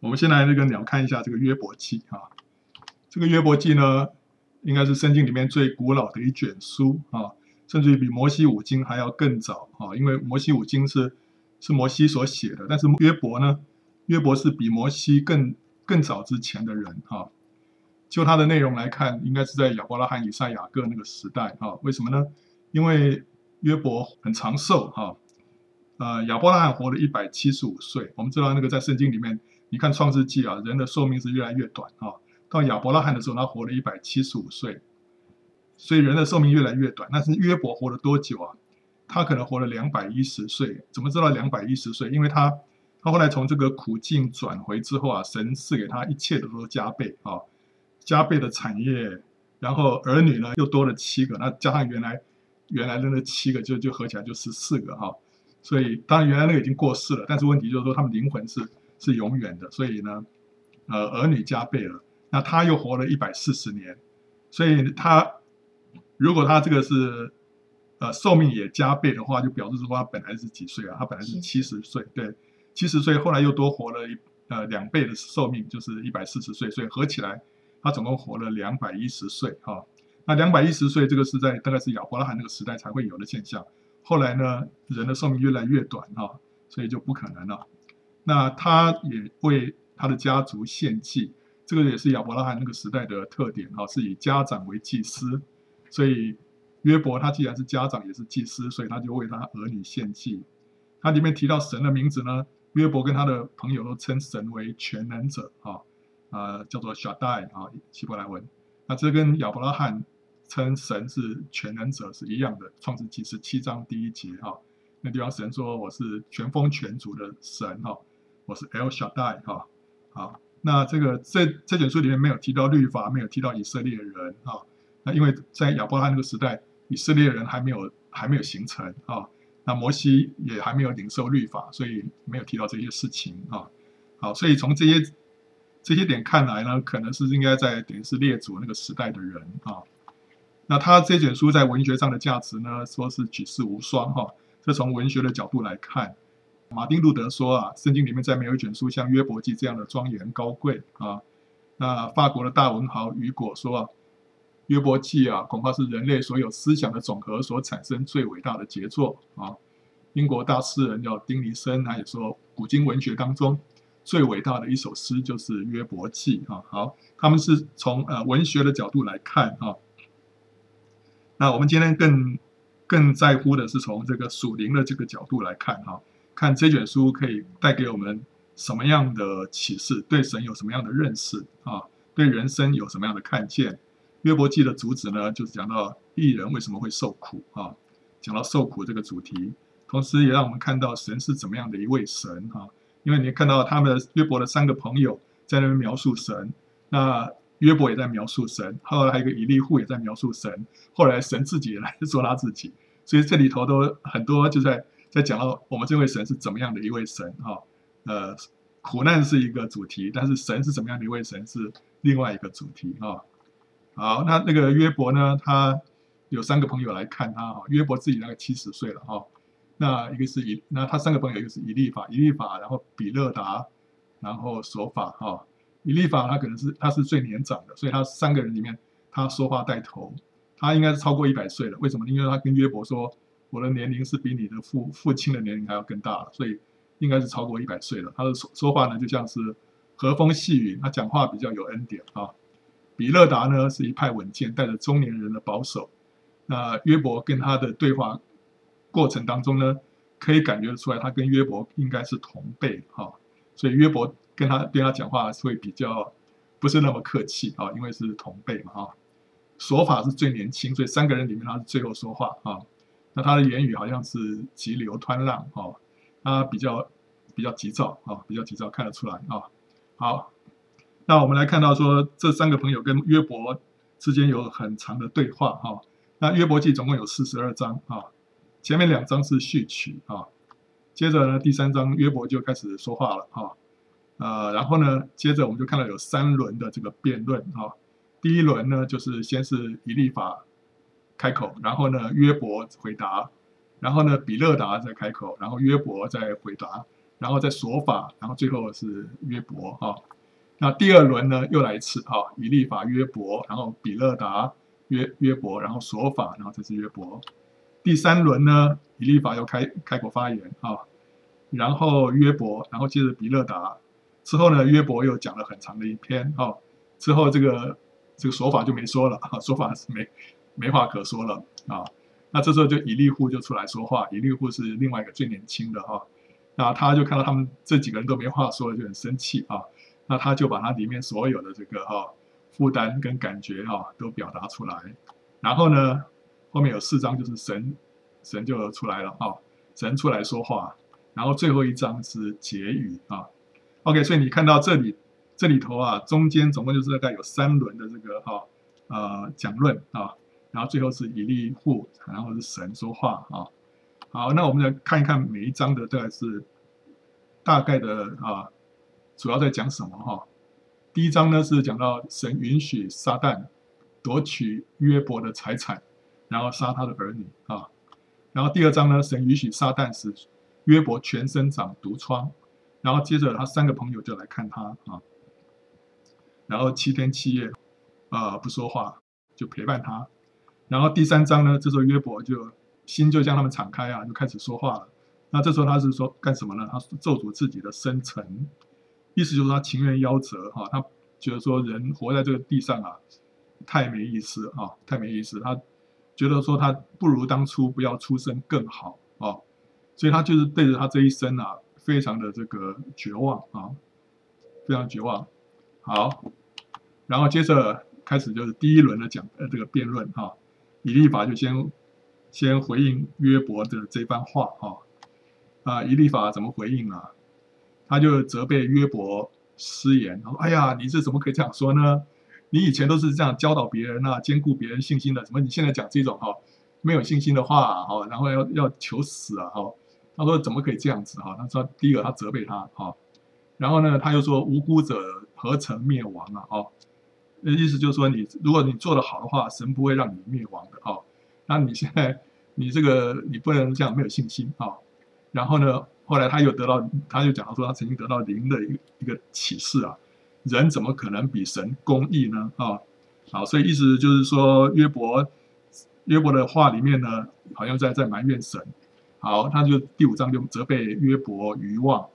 我们先来那个鸟看一下这个约伯记啊，这个约伯记呢，应该是圣经里面最古老的一卷书啊，甚至于比摩西五经还要更早啊，因为摩西五经是是摩西所写的，但是约伯呢，约伯是比摩西更更早之前的人啊。就它的内容来看，应该是在亚伯拉罕、以撒、雅各那个时代啊。为什么呢？因为约伯很长寿哈，呃，亚伯拉罕活了一百七十五岁，我们知道那个在圣经里面。你看《创世纪》啊，人的寿命是越来越短啊。到亚伯拉罕的时候，他活了一百七十五岁，所以人的寿命越来越短。但是约伯活了多久啊？他可能活了两百一十岁。怎么知道两百一十岁？因为他他后来从这个苦境转回之后啊，神赐给他一切的都加倍啊，加倍的产业，然后儿女呢又多了七个，那加上原来原来的那七个就，就就合起来就十四个哈。所以当然原来那个已经过世了，但是问题就是说他们灵魂是。是永远的，所以呢，呃，儿女加倍了。那他又活了一百四十年，所以他如果他这个是呃寿命也加倍的话，就表示说他本来是几岁啊？他本来是七十岁，对，七十岁，后来又多活了一呃两倍的寿命，就是一百四十岁，所以合起来他总共活了两百一十岁哈。那两百一十岁这个是在大概是亚伯拉罕那个时代才会有的现象。后来呢，人的寿命越来越短哈，所以就不可能了。那他也为他的家族献祭，这个也是亚伯拉罕那个时代的特点哈，是以家长为祭司，所以约伯他既然是家长也是祭司，所以他就为他儿女献祭。他里面提到神的名字呢，约伯跟他的朋友都称神为全能者啊，啊叫做 Shaddai 啊希伯来文，那这跟亚伯拉罕称神是全能者是一样的，创世纪十七章第一节哈，那地方神说我是全丰全足的神哈。我是 L 小戴哈，好，那这个这这卷书里面没有提到律法，没有提到以色列人啊，那因为在亚伯拉罕那个时代，以色列人还没有还没有形成啊，那摩西也还没有领受律法，所以没有提到这些事情啊，好，所以从这些这些点看来呢，可能是应该在等于是列祖那个时代的人啊，那他这卷书在文学上的价值呢，说是举世无双哈，这从文学的角度来看。马丁路德说啊，圣经里面再没有一卷书像约伯记这样的庄严高贵啊。那法国的大文豪雨果说啊，约伯记啊，恐怕是人类所有思想的总和所产生最伟大的杰作啊。英国大诗人叫丁尼生，他也说，古今文学当中最伟大的一首诗就是约伯记啊。好，他们是从呃文学的角度来看啊。那我们今天更更在乎的是从这个属灵的这个角度来看哈。看这卷书可以带给我们什么样的启示？对神有什么样的认识啊？对人生有什么样的看见？约伯记的主旨呢，就是讲到艺人为什么会受苦啊？讲到受苦这个主题，同时也让我们看到神是怎么样的一位神啊？因为你看到他们的约伯的三个朋友在那边描述神，那约伯也在描述神，后来还有一个以利户也在描述神，后来神自己也来 说他自己，所以这里头都很多就在。在讲到我们这位神是怎么样的一位神哈，呃，苦难是一个主题，但是神是怎么样的一位神是另外一个主题啊。好，那那个约伯呢，他有三个朋友来看他哈，约伯自己那个七十岁了哈，那一个是以，那他三个朋友一个是以利法，以利法，然后比勒达，然后索法哈，以利法他可能是他是最年长的，所以他三个人里面他说话带头，他应该是超过一百岁了，为什么？因为他跟约伯说。我的年龄是比你的父父亲的年龄还要更大了，所以应该是超过一百岁了。他的说说话呢，就像是和风细雨，他讲话比较有恩典啊。比勒达呢是一派稳健，带着中年人的保守。那约伯跟他的对话过程当中呢，可以感觉得出来，他跟约伯应该是同辈哈。所以约伯跟他对他讲话会比较不是那么客气啊，因为是同辈嘛哈。说法是最年轻，所以三个人里面他是最后说话啊。那他的言语好像是急流湍浪哦，他比较比较急躁啊，比较急躁，看得出来啊。好，那我们来看到说，这三个朋友跟约伯之间有很长的对话哈。那约伯记总共有四十二章啊，前面两章是序曲啊，接着呢第三章约伯就开始说话了哈。呃，然后呢，接着我们就看到有三轮的这个辩论啊。第一轮呢，就是先是以利法。开口，然后呢，约伯回答，然后呢，比勒达再开口，然后约伯再回答，然后再琐法，然后最后是约伯啊。那第二轮呢，又来一次啊，以利法、约伯，然后比勒达、约约伯，然后琐法，然后再是约伯。第三轮呢，以利法又开开口发言啊，然后约伯，然后接着比勒达，之后呢，约伯又讲了很长的一篇啊，之后这个这个琐法就没说了啊，琐法是没没话可说了啊。那这时候就以利户就出来说话，以利户是另外一个最年轻的哈，那他就看到他们这几个人都没话说，就很生气啊。那他就把他里面所有的这个哈负担跟感觉哈都表达出来，然后呢，后面有四章就是神神就出来了啊，神出来说话，然后最后一章是结语啊。OK，所以你看到这里这里头啊，中间总共就是大概有三轮的这个哈呃讲论啊。然后最后是以利户，然后是神说话啊。好，那我们来看一看每一章的大概是大概的啊，主要在讲什么哈？第一章呢是讲到神允许撒旦夺取约伯的财产，然后杀他的儿女啊。然后第二章呢，神允许撒旦使约伯全身长毒疮，然后接着他三个朋友就来看他啊，然后七天七夜啊不说话，就陪伴他。然后第三章呢，这时候约伯就心就向他们敞开啊，就开始说话了。那这时候他是说干什么呢？他咒诅自己的生辰，意思就是他情愿夭折哈。他觉得说人活在这个地上啊，太没意思啊，太没意思。他觉得说他不如当初不要出生更好啊，所以他就是对着他这一生啊，非常的这个绝望啊，非常绝望。好，然后接着开始就是第一轮的讲呃这个辩论哈。以利法就先先回应约伯的这番话哈啊，以利法怎么回应啊？他就责备约伯失言，他说：“哎呀，你这怎么可以这样说呢？你以前都是这样教导别人啊，坚固别人信心的，怎么你现在讲这种哈没有信心的话哈，然后要要求死啊哈？”他说：“怎么可以这样子哈？”他说：“第一个，他责备他哈，然后呢，他又说无辜者何曾灭亡啊？哦。”那意思就是说，你如果你做得好的话，神不会让你灭亡的啊。那你现在你这个你不能这样没有信心啊。然后呢，后来他又得到，他又讲到说，他曾经得到灵的一个一个启示啊。人怎么可能比神公义呢？啊，好，所以意思就是说，约伯约伯的话里面呢，好像在在埋怨神。好，他就第五章就责备约伯愚妄，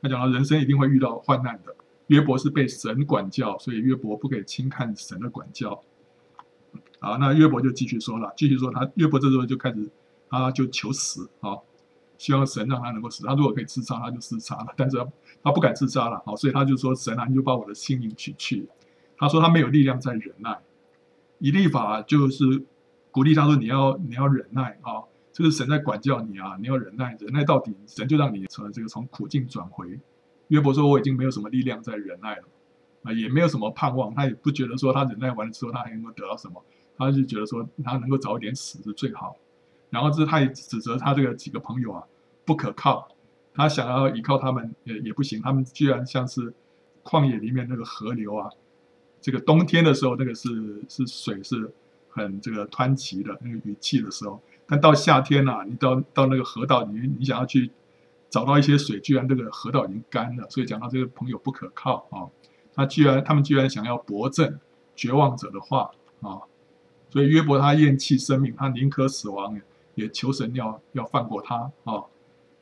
他讲到人生一定会遇到患难的。约伯是被神管教，所以约伯不可以轻看神的管教。好，那约伯就继续说了，继续说他约伯这时候就开始，他就求死啊，希望神让他能够死。他如果可以自杀，他就自杀了，但是他，他不敢自杀了，好，所以他就说神啊，你就把我的性命取去。他说他没有力量再忍耐。以立法就是鼓励他说你要你要忍耐啊，这个神在管教你啊，你要忍耐，忍耐到底，神就让你从这个从苦境转回。约伯说：“我已经没有什么力量再忍耐了，啊，也没有什么盼望。他也不觉得说他忍耐完了之后他还能够得到什么，他就觉得说他能够早一点死是最好。然后这他也指责他这个几个朋友啊不可靠，他想要依靠他们也也不行，他们居然像是旷野里面那个河流啊，这个冬天的时候那个是是水是很这个湍急的那个雨季的时候，但到夏天啊，你到到那个河道里，你想要去。”找到一些水，居然这个河道已经干了，所以讲到这个朋友不可靠啊。他居然，他们居然想要驳正绝望者的话啊。所以约伯他厌弃生命，他宁可死亡，也求神要要放过他啊。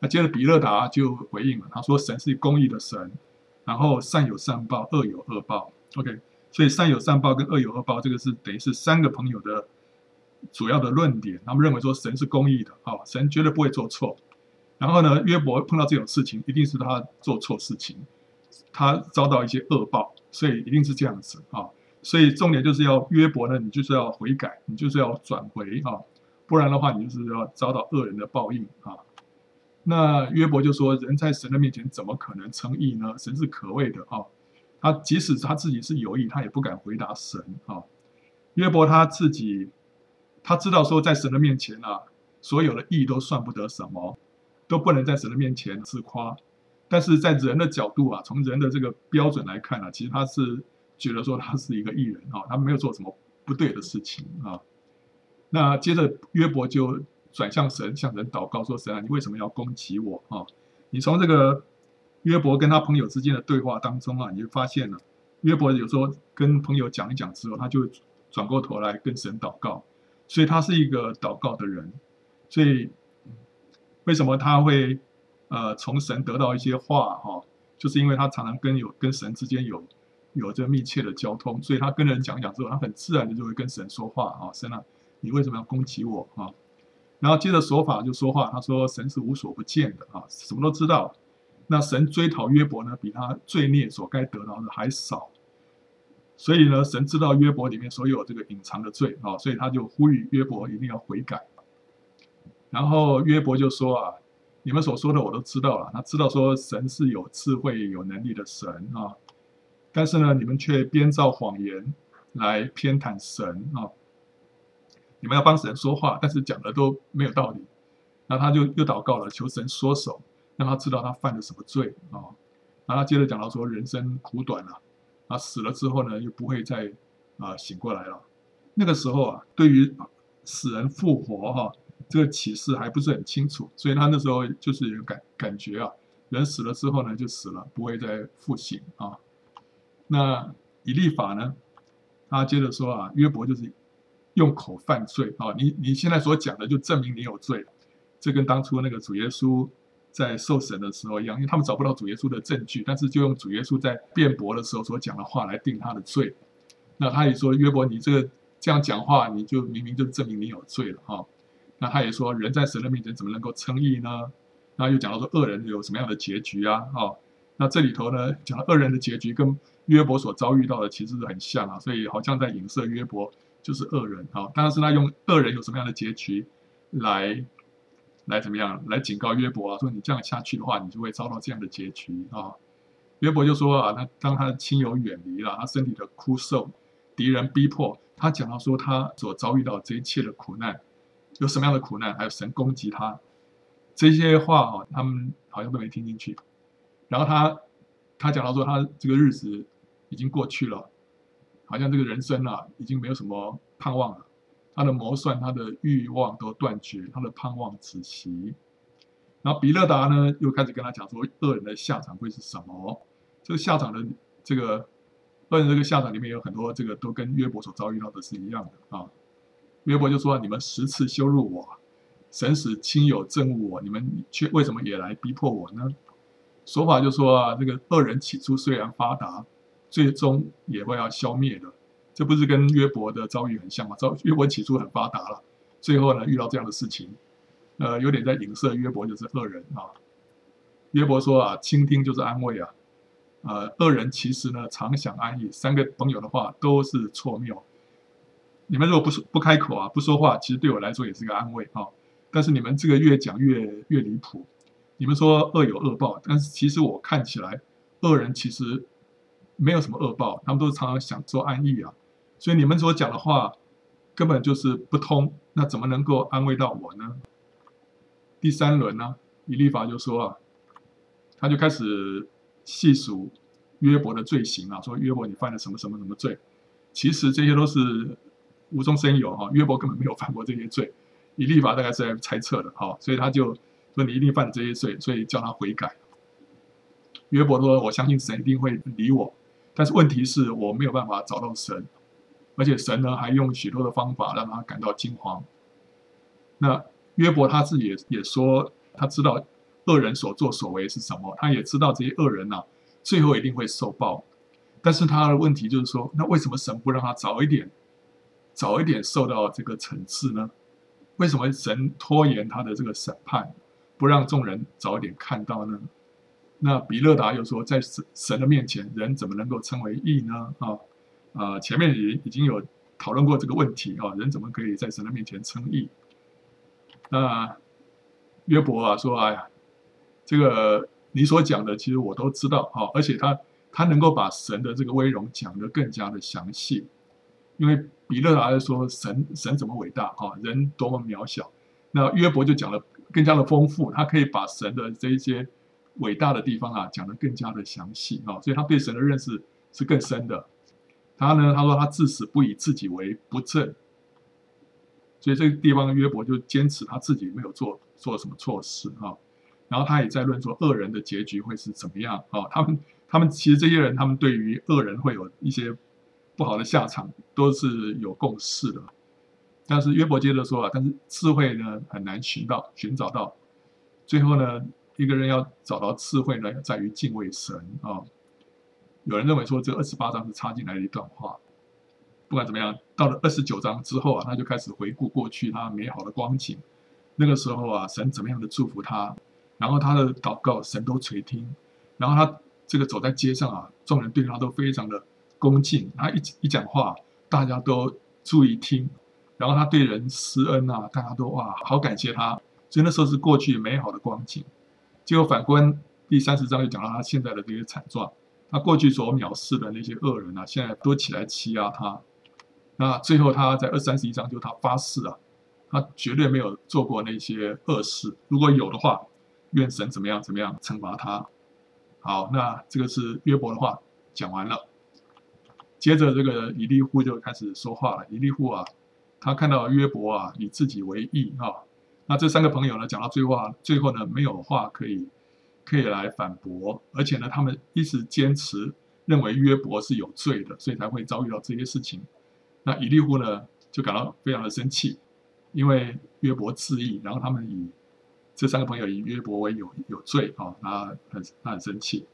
那接着比勒达就回应了，他说神是公义的神，然后善有善报，恶有恶报。OK，所以善有善报跟恶有恶报，这个是等于是三个朋友的主要的论点。他们认为说神是公义的啊，神绝对不会做错。然后呢，约伯碰到这种事情，一定是他做错事情，他遭到一些恶报，所以一定是这样子啊。所以重点就是要约伯呢，你就是要悔改，你就是要转回啊，不然的话，你就是要遭到恶人的报应啊。那约伯就说：“人在神的面前怎么可能称义呢？神是可畏的啊。他即使他自己是有意，他也不敢回答神啊。约伯他自己他知道说，在神的面前啊，所有的义都算不得什么。”都不能在神的面前自夸，但是在人的角度啊，从人的这个标准来看啊，其实他是觉得说他是一个义人啊，他没有做什么不对的事情啊。那接着约伯就转向神，向神祷告说：“神啊，你为什么要攻击我啊？你从这个约伯跟他朋友之间的对话当中啊，你就发现了，约伯有时候跟朋友讲一讲之后，他就转过头来跟神祷告，所以他是一个祷告的人。所以为什么他会呃从神得到一些话哈、就是因为他常常跟有跟神之间有有着密切的交通，所以他跟人讲讲之后，他很自然的就会跟神说话啊，神啊，你为什么要攻击我啊？然后接着说法就说话，他说神是无所不见的啊，什么都知道。那神追讨约伯呢，比他罪孽所该得到的还少。所以呢，神知道约伯里面所有这个隐藏的罪啊，所以他就呼吁约伯一定要悔改。然后约伯就说啊，你们所说的我都知道了，他知道说神是有智慧、有能力的神啊，但是呢，你们却编造谎言来偏袒神啊。你们要帮神说话，但是讲的都没有道理。那他就又祷告了，求神缩手，让他知道他犯了什么罪啊。然后接着讲到说，人生苦短了，啊，死了之后呢，又不会再啊醒过来了。那个时候啊，对于死人复活哈，这个启示还不是很清楚，所以他那时候就是有感感觉啊，人死了之后呢，就死了，不会再复醒啊。那以利法呢，他接着说啊，约伯就是。用口犯罪啊！你你现在所讲的就证明你有罪，这跟当初那个主耶稣在受审的时候一样，因为他们找不到主耶稣的证据，但是就用主耶稣在辩驳的时候所讲的话来定他的罪。那他也说约伯，你这个这样讲话，你就明明就证明你有罪了哈。那他也说，人在神的面前怎么能够称义呢？那又讲到说恶人有什么样的结局啊？哈，那这里头呢，讲恶人的结局跟约伯所遭遇到的其实是很像啊，所以好像在影射约伯。就是恶人啊，但是他用恶人有什么样的结局来来怎么样来警告约伯啊？说你这样下去的话，你就会遭到这样的结局啊。约伯就说啊，那当他的亲友远离了，他身体的枯瘦，敌人逼迫，他讲到说他所遭遇到这一切的苦难，有什么样的苦难？还有神攻击他这些话啊，他们好像都没听进去。然后他他讲到说他这个日子已经过去了。好像这个人生啊，已经没有什么盼望了。他的谋算，他的欲望都断绝，他的盼望止息。然后比勒达呢，又开始跟他讲说，恶人的下场会是什么？这个下场的这个恶人这个下场里面有很多，这个都跟约伯所遭遇到的是一样的啊。约伯就说：“你们十次羞辱我，神使亲友憎恶我，你们却为什么也来逼迫我呢？”说法就说啊，这个恶人起初虽然发达。最终也会要消灭的，这不是跟约伯的遭遇很像吗？遭约伯起初很发达了，最后呢遇到这样的事情，呃，有点在影射约伯就是恶人啊。约伯说啊，倾听就是安慰啊，呃，恶人其实呢常想安逸。三个朋友的话都是错谬，你们如果不说不开口啊，不说话，其实对我来说也是个安慰啊。但是你们这个越讲越越离谱，你们说恶有恶报，但是其实我看起来恶人其实。没有什么恶报，他们都是常常想做安逸啊，所以你们所讲的话根本就是不通，那怎么能够安慰到我呢？第三轮呢，以利法就说啊，他就开始细数约伯的罪行啊，说约伯你犯了什么什么什么罪，其实这些都是无中生有哈，约伯根本没有犯过这些罪，以立法大概是在猜测的哈，所以他就说你一定犯了这些罪，所以叫他悔改。约伯说，我相信神一定会理我。但是问题是我没有办法找到神，而且神呢还用许多的方法让他感到惊慌。那约伯他自己也说，他知道恶人所作所为是什么，他也知道这些恶人呐、啊，最后一定会受报。但是他的问题就是说，那为什么神不让他早一点，早一点受到这个惩治呢？为什么神拖延他的这个审判，不让众人早一点看到呢？那比勒达又说，在神神的面前，人怎么能够称为义呢？啊，呃，前面也已经有讨论过这个问题啊，人怎么可以在神的面前称义？那约伯啊说，哎呀，这个你所讲的，其实我都知道啊，而且他他能够把神的这个威荣讲得更加的详细，因为比勒达说神神怎么伟大啊，人多么渺小，那约伯就讲的更加的丰富，他可以把神的这一些。伟大的地方啊，讲得更加的详细啊，所以他对神的认识是更深的。他呢，他说他至死不以自己为不正，所以这个地方约伯就坚持他自己没有做做什么错事啊。然后他也在论说恶人的结局会是怎么样啊？他们他们其实这些人，他们对于恶人会有一些不好的下场，都是有共识的。但是约伯接着说啊，但是智慧呢很难寻到，寻找到。最后呢，一个人要找到智慧呢，在于敬畏神啊。有人认为说这二十八章是插进来的一段话。不管怎么样，到了二十九章之后啊，他就开始回顾过去他美好的光景。那个时候啊，神怎么样的祝福他，然后他的祷告神都垂听，然后他这个走在街上啊，众人对他都非常的恭敬，他一一讲话，大家都注意听，然后他对人施恩啊，大家都哇好感谢他，所以那时候是过去美好的光景。结果反观第三十章，就讲到他现在的这些惨状，他过去所藐视的那些恶人啊，现在都起来欺压他。那最后他在二三十一章就他发誓啊。他绝对没有做过那些恶事，如果有的话，愿神怎么样怎么样惩罚他。好，那这个是约伯的话讲完了。接着这个以利户就开始说话了。以利户啊，他看到约伯啊以自己为义啊，那这三个朋友呢讲到最后，最后呢没有话可以可以来反驳，而且呢他们一直坚持认为约伯是有罪的，所以才会遭遇到这些事情。那以利户呢就感到非常的生气。因为约伯自义，然后他们以这三个朋友以约伯为有有罪啊，他很他很生气。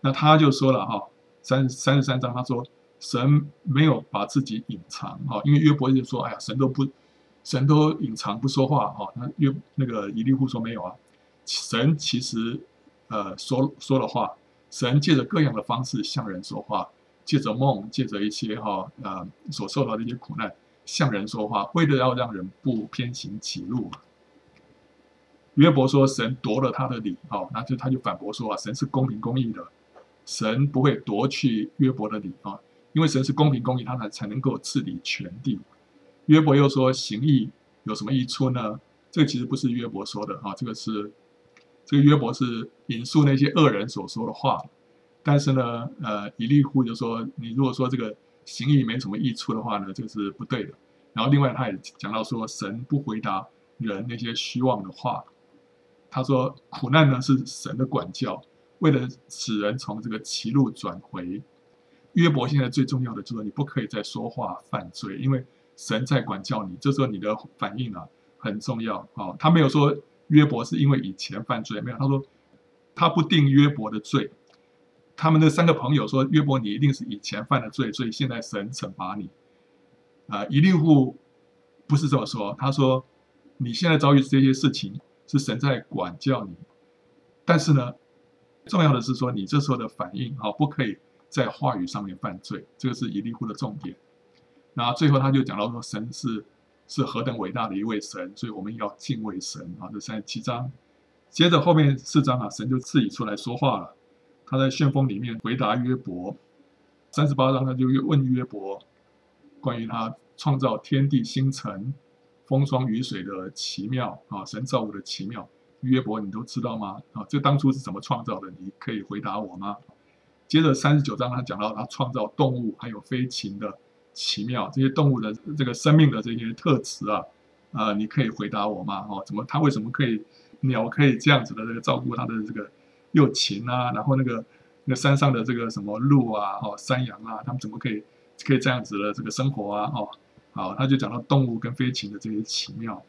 那他就说了哈，三三十三章他说神没有把自己隐藏哈，因为约伯就说哎呀神都不神都隐藏不说话哈，那约那个以利户说没有啊，神其实呃说说了话，神借着各样的方式向人说话，借着梦，借着一些哈呃所受到的一些苦难。向人说话，为了要让人不偏行歧路。约伯说：“神夺了他的理，好，那就他就反驳说啊，神是公平公义的，神不会夺去约伯的理啊，因为神是公平公义，他才才能够治理全地。”约伯又说：“行义有什么益处呢？”这个其实不是约伯说的啊，这个是这个约伯是引述那些恶人所说的话。但是呢，呃，以利户就说：“你如果说这个。”行义没什么益处的话呢，这个是不对的。然后另外他也讲到说，神不回答人那些虚妄的话。他说苦难呢是神的管教，为了使人从这个歧路转回。约伯现在最重要的就是你不可以再说话犯罪，因为神在管教你。这时候你的反应啊很重要啊。他没有说约伯是因为以前犯罪，没有，他说他不定约伯的罪。他们的三个朋友说：“约伯，你一定是以前犯了罪，所以现在神惩罚你。”啊，一利户不是这么说。他说：“你现在遭遇这些事情，是神在管教你。但是呢，重要的是说，你这时候的反应，啊，不可以在话语上面犯罪。这个是以利户的重点。那最后他就讲到说，神是是何等伟大的一位神，所以我们要敬畏神啊。这三十七章，接着后面四章啊，神就自己出来说话了。”他在旋风里面回答约伯，三十八章他就问约伯，关于他创造天地星辰、风霜雨水的奇妙啊，神造物的奇妙，约伯你都知道吗？啊，这当初是怎么创造的？你可以回答我吗？接着三十九章他讲到他创造动物还有飞禽的奇妙，这些动物的这个生命的这些特质啊，啊，你可以回答我吗？哦，怎么他为什么可以鸟可以这样子的这个照顾他的这个？又禽啊，然后那个那山上的这个什么鹿啊，哦，山羊啊，他们怎么可以可以这样子的这个生活啊？哦，好，他就讲到动物跟飞禽的这些奇妙。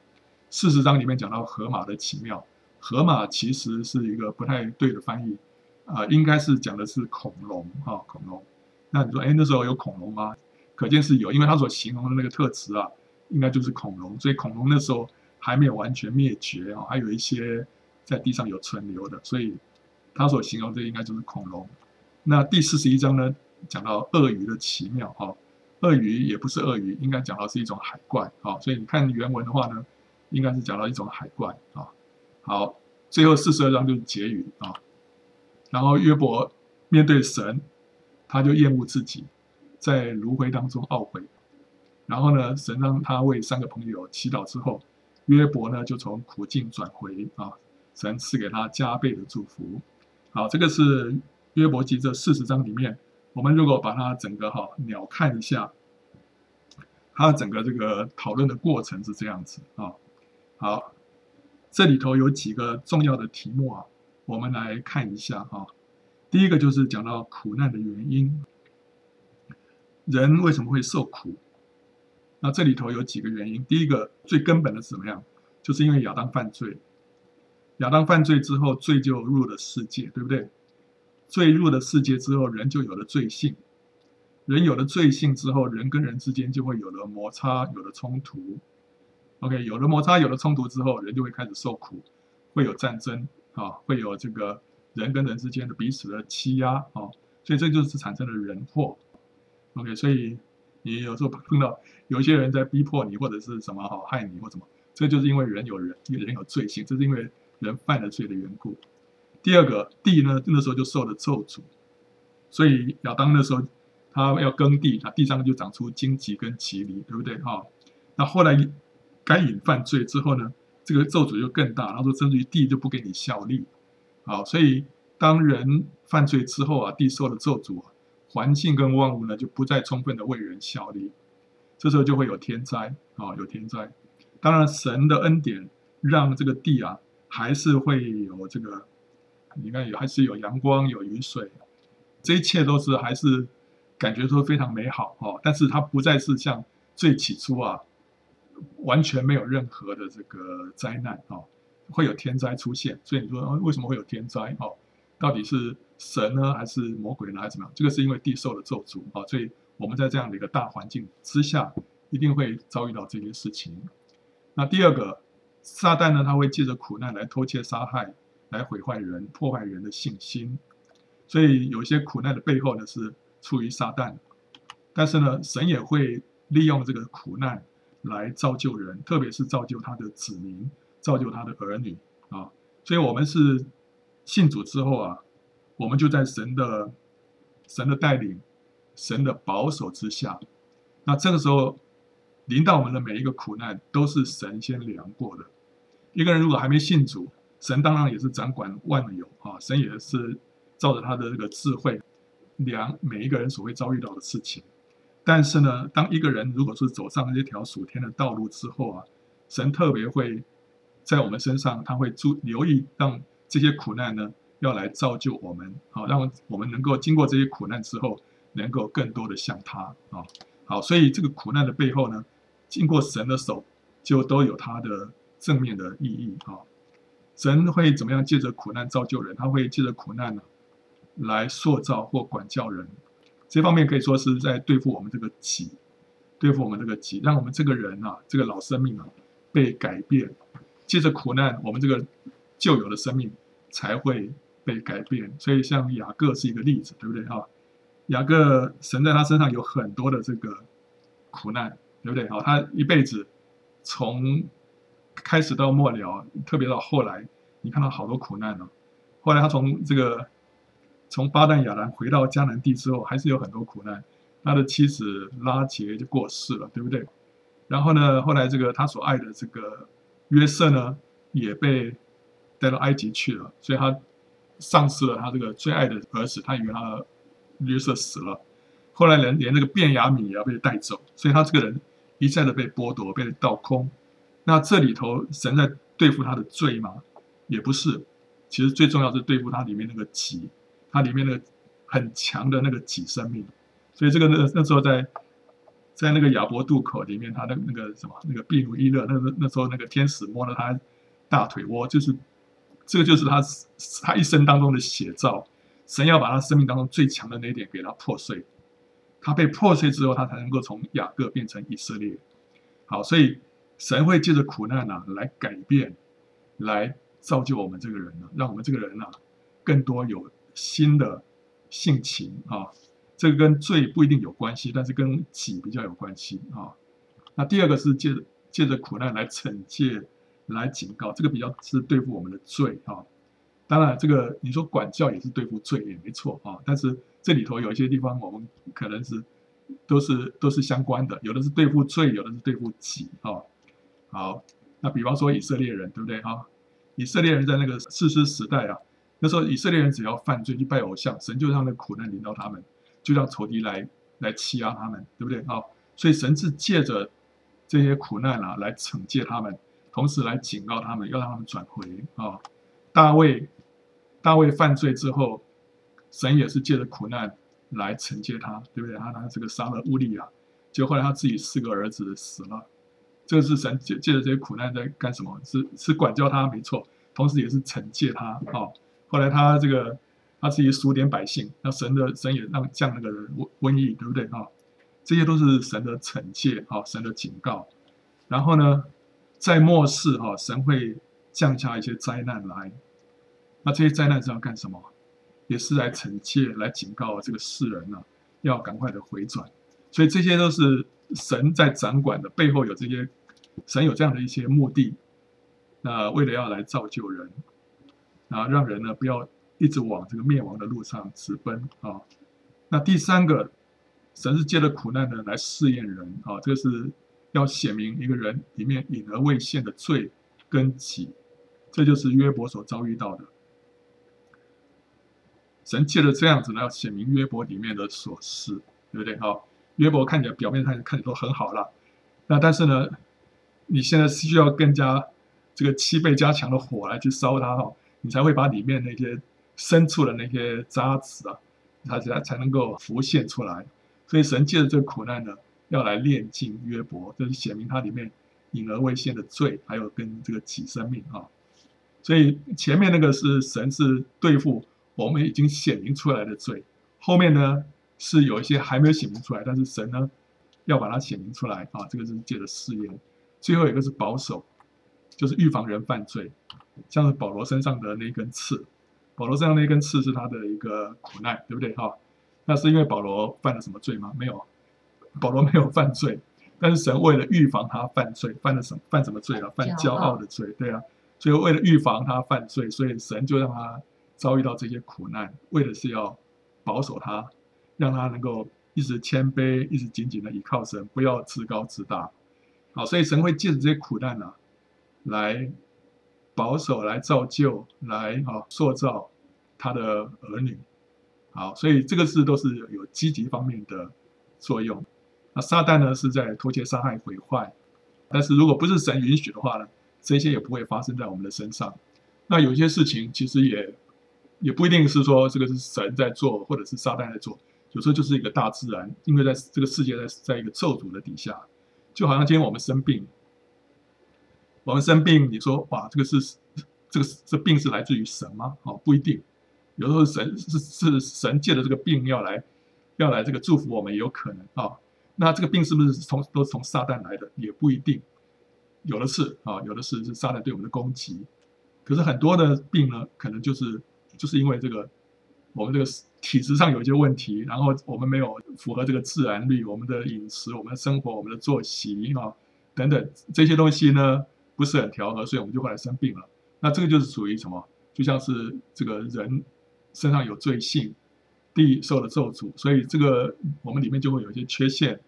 四十章里面讲到河马的奇妙，河马其实是一个不太对的翻译、啊，应该是讲的是恐龙哈、恐龙。那你说，哎，那时候有恐龙吗？可见是有，因为他所形容的那个特质啊，应该就是恐龙，所以恐龙那时候还没有完全灭绝啊、还有一些在地上有存留的，所以。他所形容的应该就是恐龙。那第四十一章呢，讲到鳄鱼的奇妙哈，鳄鱼也不是鳄鱼，应该讲到是一种海怪啊。所以你看原文的话呢，应该是讲到一种海怪啊。好，最后四十二章就是结语啊。然后约伯面对神，他就厌恶自己，在炉灰当中懊悔。然后呢，神让他为三个朋友祈祷之后，约伯呢就从苦境转回啊，神赐给他加倍的祝福。好，这个是约伯记这四十章里面，我们如果把它整个哈鸟看一下，它整个这个讨论的过程是这样子啊。好，这里头有几个重要的题目啊，我们来看一下哈。第一个就是讲到苦难的原因，人为什么会受苦？那这里头有几个原因。第一个最根本的是怎么样？就是因为亚当犯罪。亚当犯罪之后，罪就入了世界，对不对？罪入了世界之后，人就有了罪性。人有了罪性之后，人跟人之间就会有了摩擦，有了冲突。OK，有了摩擦，有了冲突之后，人就会开始受苦，会有战争啊，会有这个人跟人之间的彼此的欺压啊，所以这就是产生了人祸。OK，所以你有时候碰到有些人在逼迫你，或者是什么好害你或什么，这就是因为人有人，人有罪性，这是因为人犯了罪的缘故。第二个地呢，那时候就受了咒诅，所以亚当那时候。他要耕地，那地上就长出荆棘跟蒺藜，对不对？哈，那后来该隐犯罪之后呢，这个咒诅就更大，然后说甚至于地就不给你效力，好，所以当人犯罪之后啊，地受了咒诅，环境跟万物呢就不再充分的为人效力，这时候就会有天灾啊，有天灾。当然，神的恩典让这个地啊还是会有这个，你看有还是有阳光有雨水，这一切都是还是。感觉说非常美好哦，但是它不再是像最起初啊，完全没有任何的这个灾难哦，会有天灾出现。所以你说为什么会有天灾哦？到底是神呢，还是魔鬼呢，还是怎么样？这个是因为地受了咒诅啊，所以我们在这样的一个大环境之下，一定会遭遇到这些事情。那第二个，撒旦呢，他会借着苦难来偷窃、杀害，来毁坏人、破坏人的信心。所以有些苦难的背后呢是。出于撒旦，但是呢，神也会利用这个苦难来造就人，特别是造就他的子民，造就他的儿女啊。所以，我们是信主之后啊，我们就在神的神的带领、神的保守之下。那这个时候，临到我们的每一个苦难，都是神先量过的。一个人如果还没信主，神当然也是掌管万有啊，神也是照着他的这个智慧。量每一个人所会遭遇到的事情，但是呢，当一个人如果是走上这条属天的道路之后啊，神特别会在我们身上，他会注留意，让这些苦难呢，要来造就我们，好，让我们能够经过这些苦难之后，能够更多的像他啊，好，所以这个苦难的背后呢，经过神的手，就都有它的正面的意义啊。神会怎么样借着苦难造就人？他会借着苦难呢？来塑造或管教人，这方面可以说是在对付我们这个己，对付我们这个己，让我们这个人啊，这个老生命啊，被改变。借着苦难，我们这个旧有的生命才会被改变。所以，像雅各是一个例子，对不对啊？雅各神在他身上有很多的这个苦难，对不对啊？他一辈子从开始到末了，特别到后来，你看到好多苦难呢、啊。后来他从这个。从巴旦亚兰回到迦南地之后，还是有很多苦难。他的妻子拉结就过世了，对不对？然后呢，后来这个他所爱的这个约瑟呢，也被带到埃及去了，所以他丧失了他这个最爱的儿子。他以为他约瑟死了，后来连连那个便雅悯也要被带走，所以他这个人一再的被剥夺，被倒空。那这里头神在对付他的罪吗？也不是，其实最重要是对付他里面那个己。它里面的很强的那个己生命，所以这个那那时候在在那个雅伯渡口里面，他的那个什么那个毗努伊勒，那那时候那个天使摸了他大腿窝，就是这个就是他他一生当中的写照。神要把他生命当中最强的那一点给他破碎，他被破碎之后，他才能够从雅各变成以色列。好，所以神会借着苦难啊来改变，来造就我们这个人呢，让我们这个人啊更多有。新的性情啊，这个跟罪不一定有关系，但是跟己比较有关系啊。那第二个是借着借着苦难来惩戒、来警告，这个比较是对付我们的罪啊。当然，这个你说管教也是对付罪也没错啊。但是这里头有一些地方，我们可能是都是都是相关的，有的是对付罪，有的是对付己啊。好，那比方说以色列人，对不对啊？以色列人在那个士师时代啊。那时候以色列人只要犯罪去拜偶像，神就让那苦难临到他们，就让仇敌来来欺压他们，对不对啊？所以神是借着这些苦难啊来惩戒他们，同时来警告他们，要让他们转回啊。大卫，大卫犯罪之后，神也是借着苦难来惩戒他，对不对？他他这个杀了乌利亚，结果后来他自己四个儿子死了，这个是神借借着这些苦难在干什么？是是管教他没错，同时也是惩戒他啊。后来他这个他自己数点百姓，那神的神也让降那个瘟瘟疫，对不对啊？这些都是神的惩戒啊，神的警告。然后呢，在末世哈，神会降下一些灾难来。那这些灾难是要干什么？也是来惩戒、来警告这个世人呢、啊，要赶快的回转。所以这些都是神在掌管的，背后有这些神有这样的一些目的。那为了要来造就人，啊，让人呢不要一直往这个灭亡的路上直奔啊。那第三个。神是借着苦难呢来试验人啊，这个是要显明一个人里面隐而未现的罪跟己，这就是约伯所遭遇到的。神借着这样子呢，要显明约伯里面的所思，对不对？好，约伯看起来表面上看起来都很好了，那但是呢，你现在需要更加这个七倍加强的火来去烧它哈，你才会把里面那些深处的那些渣子啊，它才才能够浮现出来。所以神借着这个苦难呢，要来炼净约伯，就是显明他里面隐而未现的罪，还有跟这个己生命啊。所以前面那个是神是对付我们已经显明出来的罪，后面呢是有一些还没有显明出来，但是神呢要把它显明出来啊。这个是借着试验。最后一个是保守，就是预防人犯罪，像是保罗身上的那根刺，保罗身上那根刺是他的一个苦难，对不对哈？那是因为保罗犯了什么罪吗？没有，保罗没有犯罪，但是神为了预防他犯罪，犯了什么？犯什么罪了？犯骄傲的罪，对啊。所以为了预防他犯罪，所以神就让他遭遇到这些苦难，为的是要保守他，让他能够一直谦卑，一直紧紧的依靠神，不要自高自大。好，所以神会借着这些苦难呢、啊，来保守，来造就，来啊塑造他的儿女。好，所以这个事都是有积极方面的作用。那撒旦呢，是在偷窃、杀害、毁坏。但是如果不是神允许的话呢，这些也不会发生在我们的身上。那有些事情其实也也不一定是说这个是神在做，或者是撒旦在做。有时候就是一个大自然，因为在这个世界在在一个咒诅的底下，就好像今天我们生病，我们生病，你说哇，这个是这个这病是来自于神吗？哦，不一定。有时候神是是神借的这个病要来，要来这个祝福我们也有可能啊。那这个病是不是从都是从撒旦来的？也不一定，有的是啊，有的是是撒旦对我们的攻击。可是很多的病呢，可能就是就是因为这个我们这个体质上有一些问题，然后我们没有符合这个自然律，我们的饮食、我们的生活、我们的作息啊等等这些东西呢不是很调和，所以我们就会来生病了。那这个就是属于什么？就像是这个人。身上有罪性，地受了咒诅，所以这个我们里面就会有一些缺陷，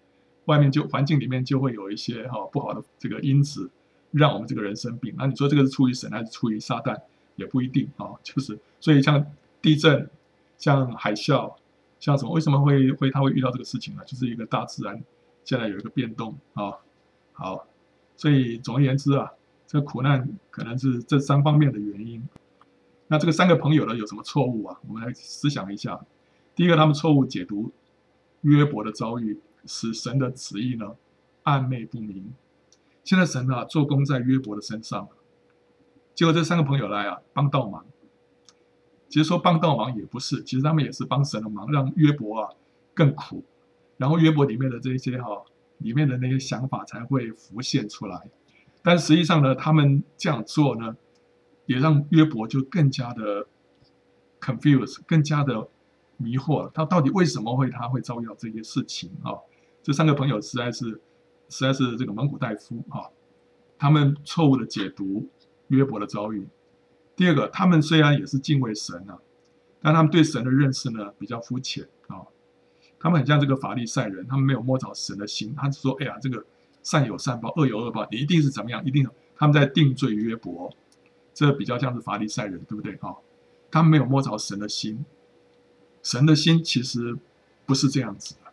外面就环境里面就会有一些哈不好的这个因子，让我们这个人生病。那你说这个是出于神还是出于撒旦，也不一定啊。就是所以像地震、像海啸、像什么，为什么会会他会遇到这个事情呢？就是一个大自然现在有一个变动啊。好，所以总而言之啊，这苦难可能是这三方面的原因。那这个三个朋友呢，有什么错误啊？我们来思想一下。第一个，他们错误解读约伯的遭遇，使神的旨意呢暧昧不明。现在神啊做工在约伯的身上，结果这三个朋友来啊帮倒忙。其实说帮倒忙也不是，其实他们也是帮神的忙，让约伯啊更苦。然后约伯里面的这一些哈、里面的那些想法才会浮现出来。但实际上呢，他们这样做呢。也让约伯就更加的 confused，更加的迷惑。他到底为什么会他会遭遇到这些事情啊？这三个朋友实在是实在是这个蒙古大夫啊，他们错误的解读约伯的遭遇。第二个，他们虽然也是敬畏神啊，但他们对神的认识呢比较肤浅。他们很像这个法利赛人，他们没有摸着神的心，他只说：“哎呀，这个善有善报，恶有恶报，你一定是怎么样？一定他们在定罪约伯。”这比较像是法利赛人，对不对啊？他们没有摸着神的心，神的心其实不是这样子的，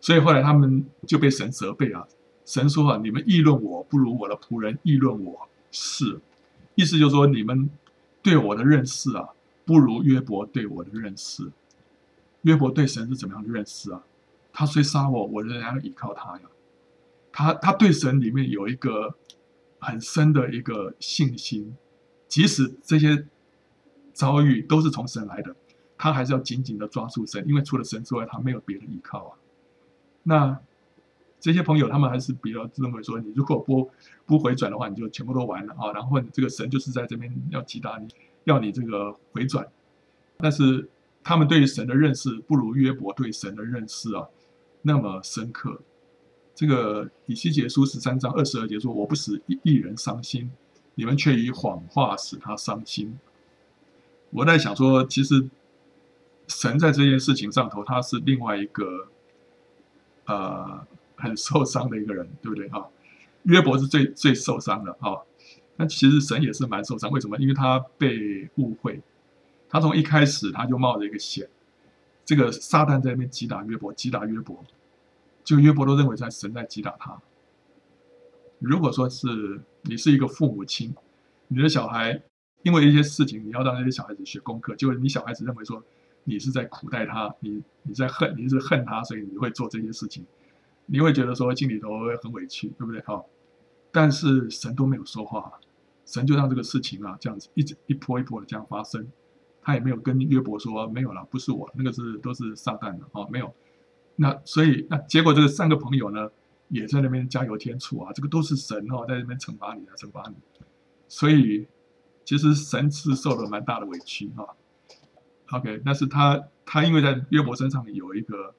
所以后来他们就被神责备啊。神说啊，你们议论我，不如我的仆人议论我是，意思就是说你们对我的认识啊，不如约伯对我的认识。约伯对神是怎么样的认识啊？他虽杀我，我仍然要依靠他呀。他他对神里面有一个很深的一个信心，即使这些遭遇都是从神来的，他还是要紧紧的抓住神，因为除了神之外，他没有别的依靠啊。那这些朋友他们还是比较认为说，你如果不不回转的话，你就全部都完了啊。然后这个神就是在这边要击打你，要你这个回转，但是。他们对于神的认识不如约伯对神的认识啊那么深刻。这个以西结书十三章二十二节说：“我不使一一人伤心，你们却以谎话使他伤心。”我在想说，其实神在这件事情上头，他是另外一个呃很受伤的一个人，对不对啊？约伯是最最受伤的啊，那其实神也是蛮受伤。为什么？因为他被误会。他从一开始他就冒着一个险，这个撒旦在那边击打约伯，击打约伯，就约伯都认为在神在击打他。如果说是你是一个父母亲，你的小孩因为一些事情，你要让那些小孩子学功课，结果你小孩子认为说你是在苦待他，你你在恨，你是恨他，所以你会做这些事情，你会觉得说心里头会很委屈，对不对？好，但是神都没有说话，神就让这个事情啊这样子一直一波一波的这样发生。他也没有跟约伯说没有了，不是我，那个是都是撒旦的哦，没有。那所以那结果这个三个朋友呢，也在那边加油添醋啊，这个都是神哦，在那边惩罚你啊，惩罚你。所以其实神是受了蛮大的委屈哈。OK，但是他他因为在约伯身上有一个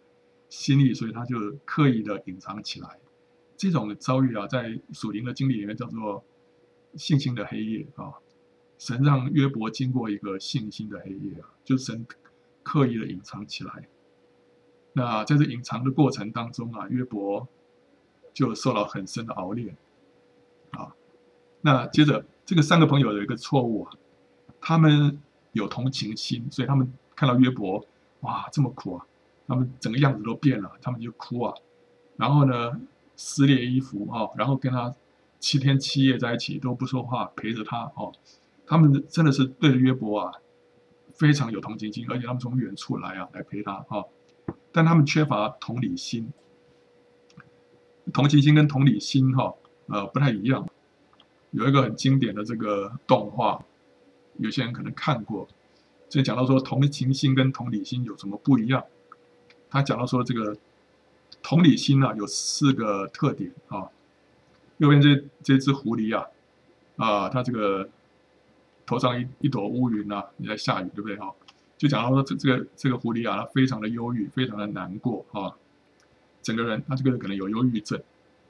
心意，所以他就刻意的隐藏起来。这种遭遇啊，在属灵的经历里面叫做信心的黑夜啊。神让约伯经过一个信心的黑夜啊，就神刻意的隐藏起来。那在这隐藏的过程当中啊，约伯就受到很深的熬炼啊。那接着这个三个朋友有一个错误啊，他们有同情心，所以他们看到约伯哇这么苦啊，他们整个样子都变了，他们就哭啊。然后呢，撕裂衣服啊，然后跟他七天七夜在一起都不说话，陪着他哦。他们真的是对着约伯啊，非常有同情心，而且他们从远处来啊，来陪他啊，但他们缺乏同理心。同情心跟同理心哈，呃，不太一样。有一个很经典的这个动画，有些人可能看过，就讲到说同情心跟同理心有什么不一样。他讲到说这个同理心啊，有四个特点啊。右边这这只狐狸啊，啊，它这个。头上一一朵乌云啊，你在下雨，对不对哈？就讲到说这这个这个狐狸啊，它非常的忧郁，非常的难过啊，整个人他这个人可能有忧郁症，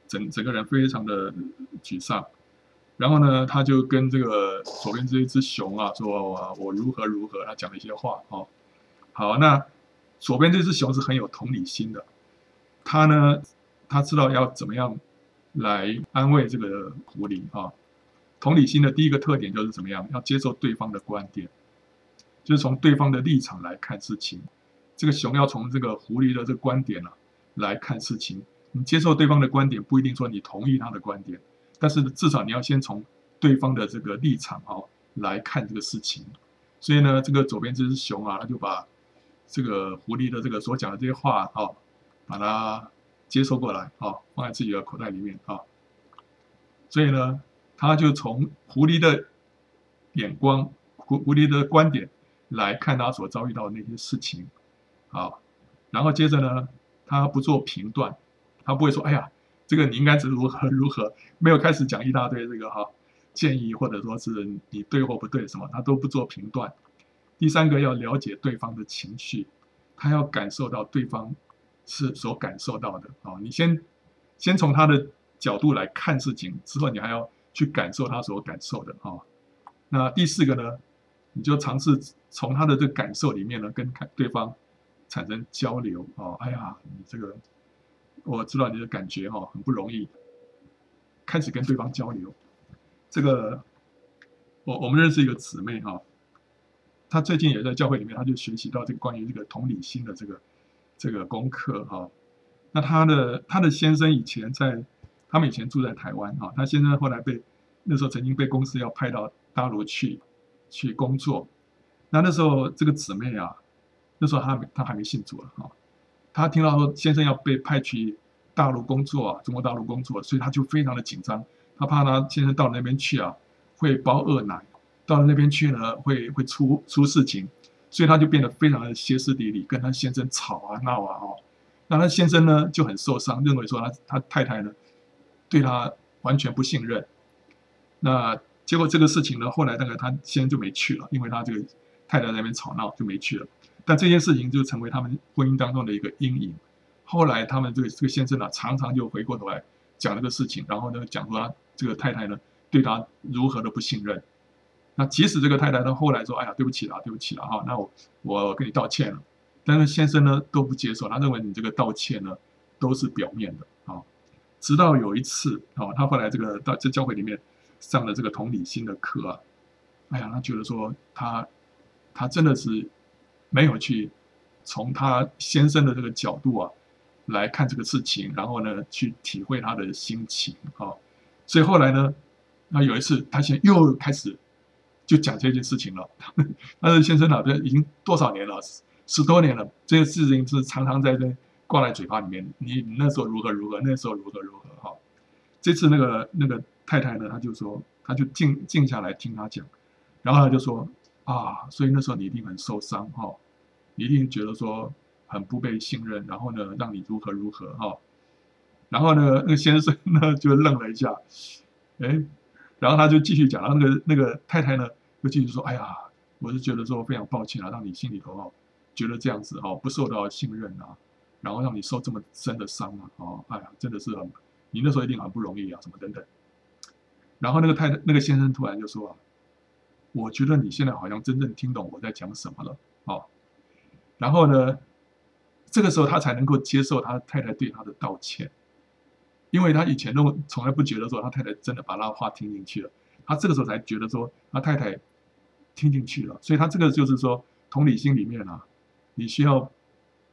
整整个人非常的沮丧。然后呢，他就跟这个左边这一只熊啊说：“我如何如何。”他讲了一些话啊。好，那左边这只熊是很有同理心的，他呢，他知道要怎么样来安慰这个狐狸啊。同理心的第一个特点就是怎么样？要接受对方的观点，就是从对方的立场来看事情。这个熊要从这个狐狸的这个观点、啊、来看事情。你接受对方的观点，不一定说你同意他的观点，但是至少你要先从对方的这个立场哦来看这个事情。所以呢，这个左边这只熊啊，他就把这个狐狸的这个所讲的这些话啊，把它接收过来啊，放在自己的口袋里面啊、所以呢。他就从狐狸的眼光、狐狐狸的观点来看他所遭遇到的那些事情，好，然后接着呢，他不做评断，他不会说：“哎呀，这个你应该是如何 如何。”没有开始讲一大堆这个哈建议，或者说是你对或不对什么，他都不做评断。第三个要了解对方的情绪，他要感受到对方是所感受到的啊。你先先从他的角度来看事情，之后你还要。去感受他所感受的啊，那第四个呢，你就尝试从他的这个感受里面呢，跟对方产生交流哦。哎呀，你这个我知道你的感觉哈，很不容易。开始跟对方交流，这个我我们认识一个姊妹哈，她最近也在教会里面，她就学习到这个关于这个同理心的这个这个功课哈。那她的她的先生以前在。他们以前住在台湾啊，他先生后来被那时候曾经被公司要派到大陆去去工作。那那时候这个姊妹啊，那时候她她还没信主了啊，她听到说先生要被派去大陆工作啊，中国大陆工作，所以她就非常的紧张，她怕她先生到那边去啊会包二奶，到了那边去呢会会出出事情，所以她就变得非常的歇斯底里，跟她先生吵啊闹啊哦。那她先生呢就很受伤，认为说他他太太呢对他完全不信任。那结果这个事情呢，后来那个他先就没去了，因为他这个太太那边吵闹就没去了。但这件事情就成为他们婚姻当中的一个阴影。后来他们这个这个先生呢，常常就回过头来讲这个事情，然后呢讲说他这个太太呢对他如何的不信任。那即使这个太太呢后来说：“哎呀，对不起啦，对不起啦，哈，那我我跟你道歉了。”但是先生呢都不接受，他认为你这个道歉呢都是表面的。直到有一次哦，他后来这个到这教会里面上了这个同理心的课啊，哎呀，他觉得说他他真的是没有去从他先生的这个角度啊来看这个事情，然后呢去体会他的心情啊。所以后来呢，那有一次他先又开始就讲这件事情了。但是先生啊，这已经多少年了？十多年了，这个事情是常常在这挂在嘴巴里面。你你那时候如何如何，那时候如何如何哈。这次那个那个太太呢，她就说，她就静静下来听他讲，然后她就说啊，所以那时候你一定很受伤哈，你一定觉得说很不被信任，然后呢，让你如何如何哈。然后呢，那个先生呢就愣了一下，哎，然后他就继续讲，然后那个那个太太呢就继续说，哎呀，我是觉得说非常抱歉啊，让你心里头哈。觉得这样子哦，不受到信任啊，然后让你受这么深的伤啊，哦，哎呀，真的是很，你那时候一定很不容易啊，什么等等。然后那个太太，那个先生突然就说啊，我觉得你现在好像真正听懂我在讲什么了，哦。然后呢，这个时候他才能够接受他太太对他的道歉，因为他以前都从来不觉得说他太太真的把他的话听进去了，他这个时候才觉得说他太太听进去了，所以他这个就是说同理心里面啊。你需要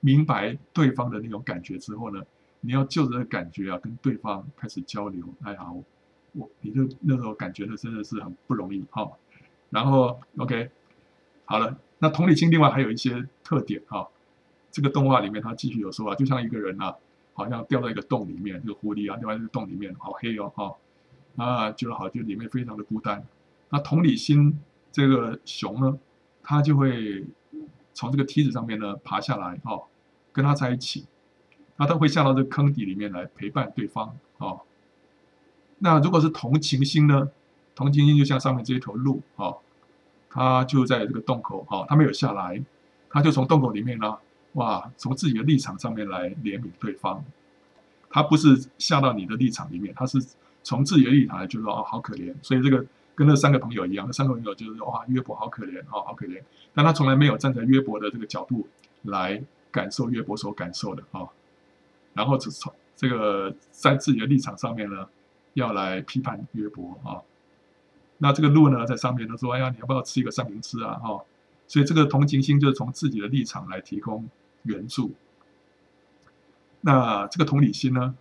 明白对方的那种感觉之后呢，你要就着这个感觉啊，跟对方开始交流。哎呀，我我你就那时候感觉呢，真的是很不容易哈。然后，OK，好了，那同理心另外还有一些特点哈。这个动画里面他继续有说啊，就像一个人啊，好像掉在一个洞里面，这个狐狸啊掉在这个洞里面，好黑哦哈，啊，觉得好，就里面非常的孤单。那同理心这个熊呢，它就会。从这个梯子上面呢爬下来哦，跟他在一起，那他会下到这个坑底里面来陪伴对方哦。那如果是同情心呢？同情心就像上面这一头鹿哦，他就在这个洞口哦，他没有下来，他就从洞口里面呢，哇，从自己的立场上面来怜悯对方。他不是下到你的立场里面，他是从自己的立场来觉得哦，好可怜。所以这个。跟那三个朋友一样，那三个朋友就是说哇，约伯好可怜，哦，好可怜。但他从来没有站在约伯的这个角度来感受约伯所感受的啊。然后只从这个在自己的立场上面呢，要来批判约伯啊。那这个路呢，在上面他说，哎呀，你要不要吃一个三明治啊？哈。所以这个同情心就是从自己的立场来提供援助。那这个同理心呢，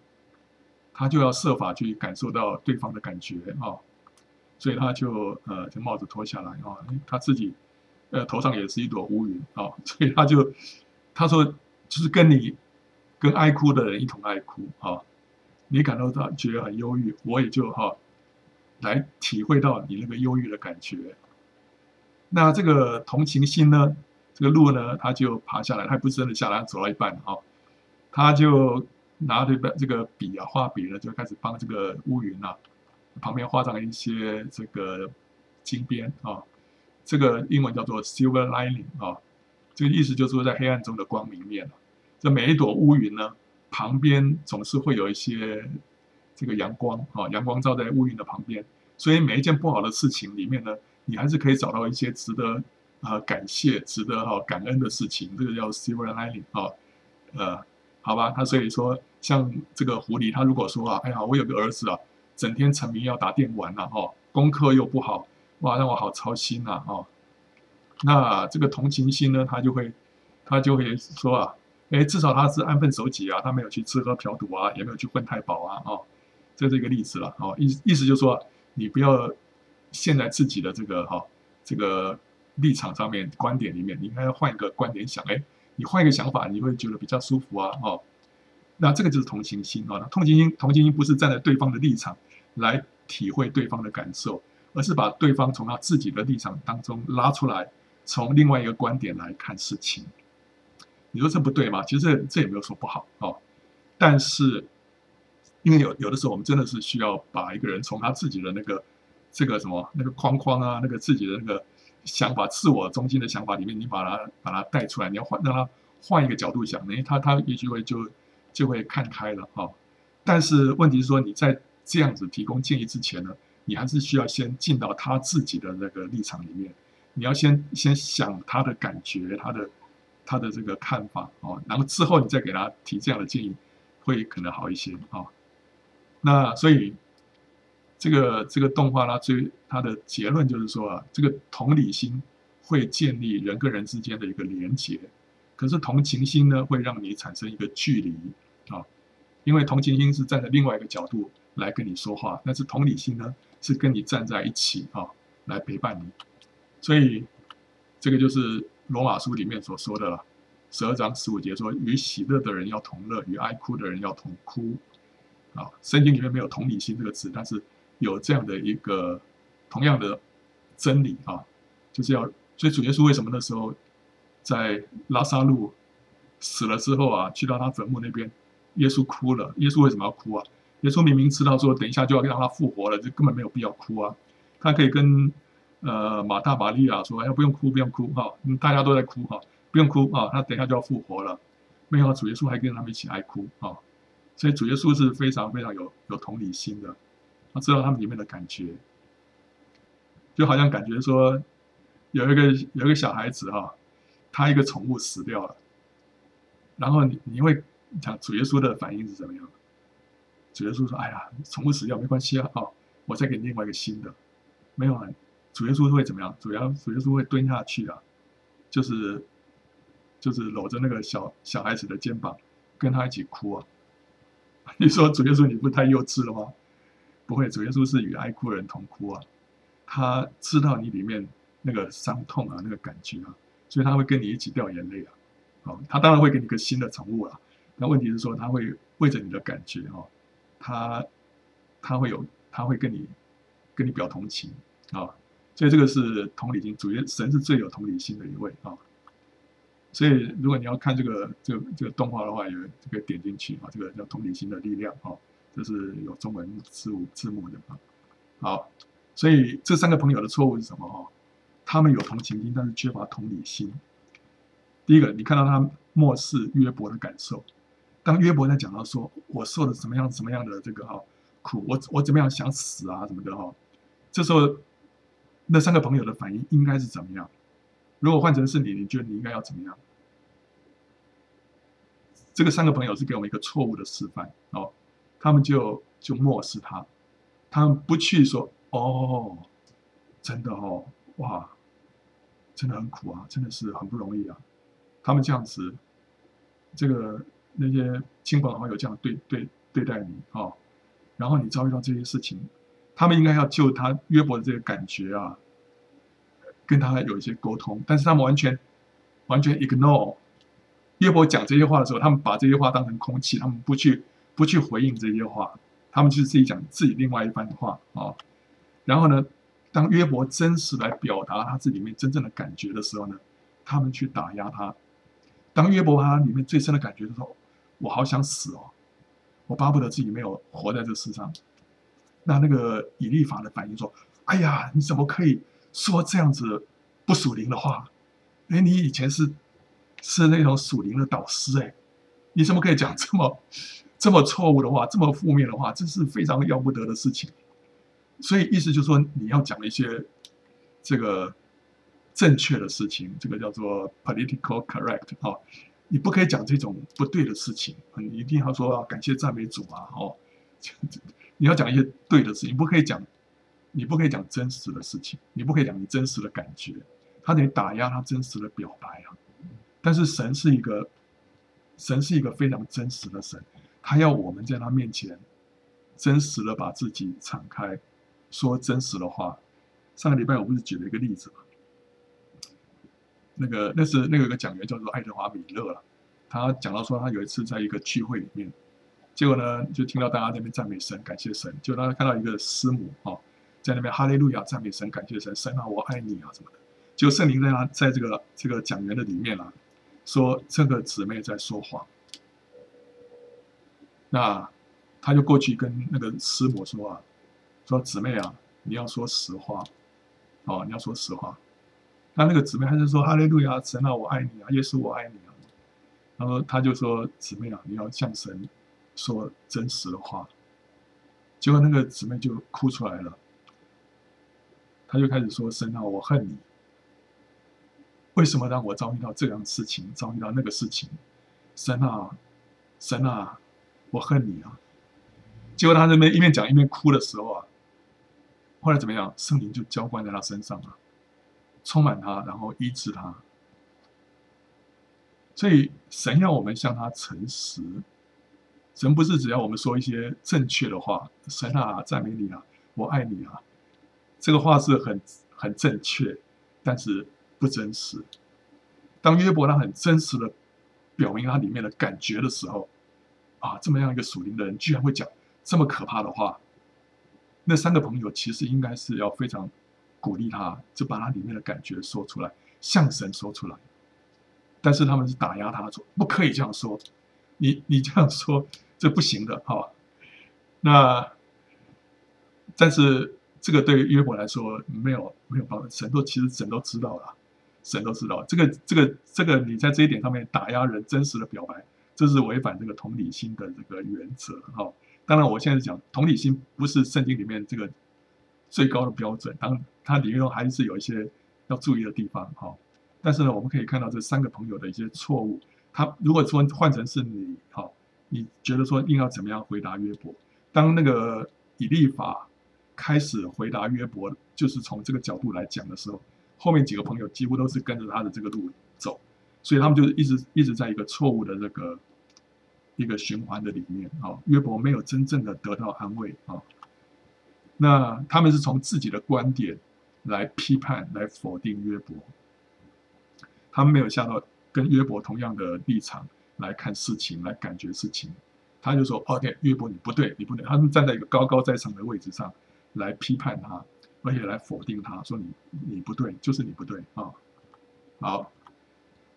他就要设法去感受到对方的感觉啊。所以他就呃，就帽子脱下来啊，他自己呃头上也是一朵乌云啊，所以他就他说就是跟你跟爱哭的人一同爱哭啊，你感到他觉得很忧郁，我也就哈来体会到你那个忧郁的感觉。那这个同情心呢，这个鹿呢，他就爬下来，他不是真的下来，走到一半啊，他就拿着这个笔啊，画笔呢，就开始帮这个乌云啊。旁边画上一些这个金边啊，这个英文叫做 silver lining 啊，这个意思就是说在黑暗中的光明面。这每一朵乌云呢，旁边总是会有一些这个阳光啊，阳光照在乌云的旁边，所以每一件不好的事情里面呢，你还是可以找到一些值得啊感谢、值得哈感恩的事情。这个叫 silver lining 啊，呃，好吧，他所以说像这个狐狸，他如果说啊，哎呀，我有个儿子啊。整天沉迷要打电玩呐，哦，功课又不好，哇，让我好操心呐，哦，那这个同情心呢，他就会，他就会说啊，哎，至少他是安分守己啊，他没有去吃喝嫖赌啊，也没有去混太饱啊，哦，这是一个例子了，哦，意意思就是说，你不要陷在自己的这个哈、这个立场上面、观点里面，你应该要换一个观点想，哎，你换一个想法，你会觉得比较舒服啊，哦，那这个就是同情心啊。同情心，同情心不是站在对方的立场来体会对方的感受，而是把对方从他自己的立场当中拉出来，从另外一个观点来看事情。你说这不对吗？其实这这也没有说不好哦，但是。因为有有的时候，我们真的是需要把一个人从他自己的那个这个什么那个框框啊，那个自己的那个想法、自我中心的想法里面，你把他把他带出来，你要换让他换一个角度想，哎，他他也许会就就会看开了哈。但是问题是说，你在这样子提供建议之前呢，你还是需要先进到他自己的那个立场里面，你要先先想他的感觉，他的他的这个看法哦，然后之后你再给他提这样的建议，会可能好一些啊。那所以，这个这个动画呢，最它的结论就是说啊，这个同理心会建立人跟人之间的一个连结，可是同情心呢，会让你产生一个距离啊，因为同情心是站在另外一个角度来跟你说话，但是同理心呢，是跟你站在一起啊，来陪伴你，所以这个就是罗马书里面所说的了，十二章十五节说，与喜乐的人要同乐，与哀哭的人要同哭。啊，圣经里面没有同理心这个词，但是有这样的一个同样的真理啊，就是要，所以主耶稣为什么那时候在拉撒路死了之后啊，去到他坟墓那边，耶稣哭了。耶稣为什么要哭啊？耶稣明明知道说等一下就要让他复活了，就根本没有必要哭啊。他可以跟呃马大、玛利亚说：“哎，不用哭，不用哭哈，大家都在哭哈，不用哭啊，他等一下就要复活了。”没有，主耶稣还跟他们一起哀哭啊。所以主耶稣是非常非常有有同理心的，他知道他们里面的感觉，就好像感觉说有一个有一个小孩子哈，他一个宠物死掉了，然后你你会讲主耶稣的反应是怎么样？主耶稣说：“哎呀，宠物死掉没关系啊，好，我再给你另外一个新的。”没有啊，主耶稣会怎么样？主要主耶稣会蹲下去啊，就是就是搂着那个小小孩子的肩膀，跟他一起哭啊。你说主耶稣你不太幼稚了吗？不会，主耶稣是与爱哭的人同哭啊，他知道你里面那个伤痛啊，那个感觉啊，所以他会跟你一起掉眼泪啊。哦，他当然会给你个新的宠物啊。那问题是说他会为着你的感觉啊，他他会有他会跟你跟你表同情啊，所以这个是同理心，主耶神是最有同理心的一位啊。所以，如果你要看这个这个这个动画的话，有这个点进去啊，这个叫同理心的力量啊，这是有中文字字幕的啊。好，所以这三个朋友的错误是什么哈？他们有同情心，但是缺乏同理心。第一个，你看到他漠视约伯的感受。当约伯在讲到说我受了什么样什么样的这个哈苦，我我怎么样想死啊什么的哈，这时候那三个朋友的反应应该是怎么样？如果换成是你，你觉得你应该要怎么样？这个三个朋友是给我们一个错误的示范哦，他们就就漠视他，他们不去说哦，真的哦，哇，真的很苦啊，真的是很不容易啊。他们这样子，这个那些亲朋好友这样对对对待你哦，然后你遭遇到这些事情，他们应该要救他约伯的这个感觉啊。跟他有一些沟通，但是他们完全完全 ignore 约伯讲这些话的时候，他们把这些话当成空气，他们不去不去回应这些话，他们就是自己讲自己另外一番话啊、然后呢，当约伯真实来表达他自己里面真正的感觉的时候呢，他们去打压他。当约伯他里面最深的感觉的时候，我好想死哦，我巴不得自己没有活在这世上。那那个以利法的反应说：“哎呀，你怎么可以？”说这样子不属灵的话，哎，你以前是是那种属灵的导师哎，你怎么可以讲这么这么错误的话，这么负面的话？这是非常要不得的事情。所以意思就是说，你要讲一些这个正确的事情，这个叫做 political correct 哦，你不可以讲这种不对的事情，你一定要说感谢赞美主啊哦，你要讲一些对的事情，不可以讲。你不可以讲真实的事情，你不可以讲你真实的感觉，他得打压他真实的表白啊。但是神是一个，神是一个非常真实的神，他要我们在他面前真实的把自己敞开，说真实的话。上个礼拜我不是举了一个例子吗？那个那是那个有个讲员叫做爱德华米勒了，他讲到说他有一次在一个聚会里面，结果呢就听到大家在那边赞美神，感谢神，就他看到一个师母哦，在那边哈利路亚赞美神，感谢神，神啊我爱你啊什么的，就圣灵在他在这个这个讲员的里面啊，说这个姊妹在说谎，那他就过去跟那个师母说啊，说姊妹啊，你要说实话。哦，你要说实话。那那个姊妹还是说哈利路亚，神啊，我爱你啊，耶稣我爱你啊。然后他就说姊妹啊，你要向神说真实的话。结果那个姊妹就哭出来了，他就开始说神啊，我恨你。为什么让我遭遇到这样的事情，遭遇到那个事情？神啊，神啊，我恨你啊！结果他这边一边讲一边哭的时候啊。后来怎么样？圣灵就浇灌在他身上了，充满他，然后医治他。所以神要我们向他诚实，神不是只要我们说一些正确的话。神啊，赞美你啊，我爱你啊，这个话是很很正确，但是不真实。当约伯他很真实的表明他里面的感觉的时候，啊，这么样一个属灵的人，居然会讲这么可怕的话。那三个朋友其实应该是要非常鼓励他，就把他里面的感觉说出来，向神说出来。但是他们是打压他说，不可以这样说，你你这样说这不行的哈。那但是这个对于约伯来说没有没有帮助，神都其实神都知道了，神都知道这个这个这个你在这一点上面打压人真实的表白，这是违反这个同理心的这个原则哈。当然，我现在讲同理心不是圣经里面这个最高的标准，当然它里面还是有一些要注意的地方哈。但是呢，我们可以看到这三个朋友的一些错误。他如果说换成是你哈，你觉得说应该怎么样回答约伯？当那个以利法开始回答约伯，就是从这个角度来讲的时候，后面几个朋友几乎都是跟着他的这个路走，所以他们就一直一直在一个错误的这个。一个循环的里面啊，约伯没有真正的得到安慰啊。那他们是从自己的观点来批判、来否定约伯，他们没有下到跟约伯同样的立场来看事情、来感觉事情。他就说：“OK，约伯你不对，你不对。”他们站在一个高高在上的位置上来批判他，而且来否定他，说你：“你你不对，就是你不对啊。”好，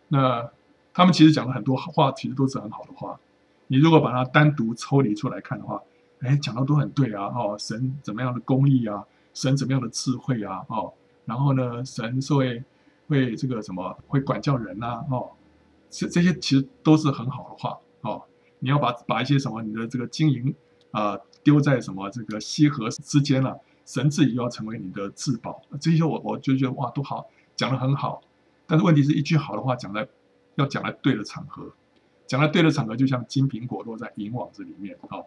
那他们其实讲了很多话，其实都是很好的话。你如果把它单独抽离出来看的话，哎，讲的都很对啊，哦，神怎么样的公义啊，神怎么样的智慧啊，哦，然后呢，神是会会这个什么会管教人呐、啊，哦，这这些其实都是很好的话，哦，你要把把一些什么你的这个经营啊、呃、丢在什么这个溪河之间了、神自己又要成为你的至宝，这些我我就觉得哇都好，讲的很好，但是问题是一句好的话讲在要讲在对的场合。讲在对的场合，就像金苹果落在银网子里面，哦，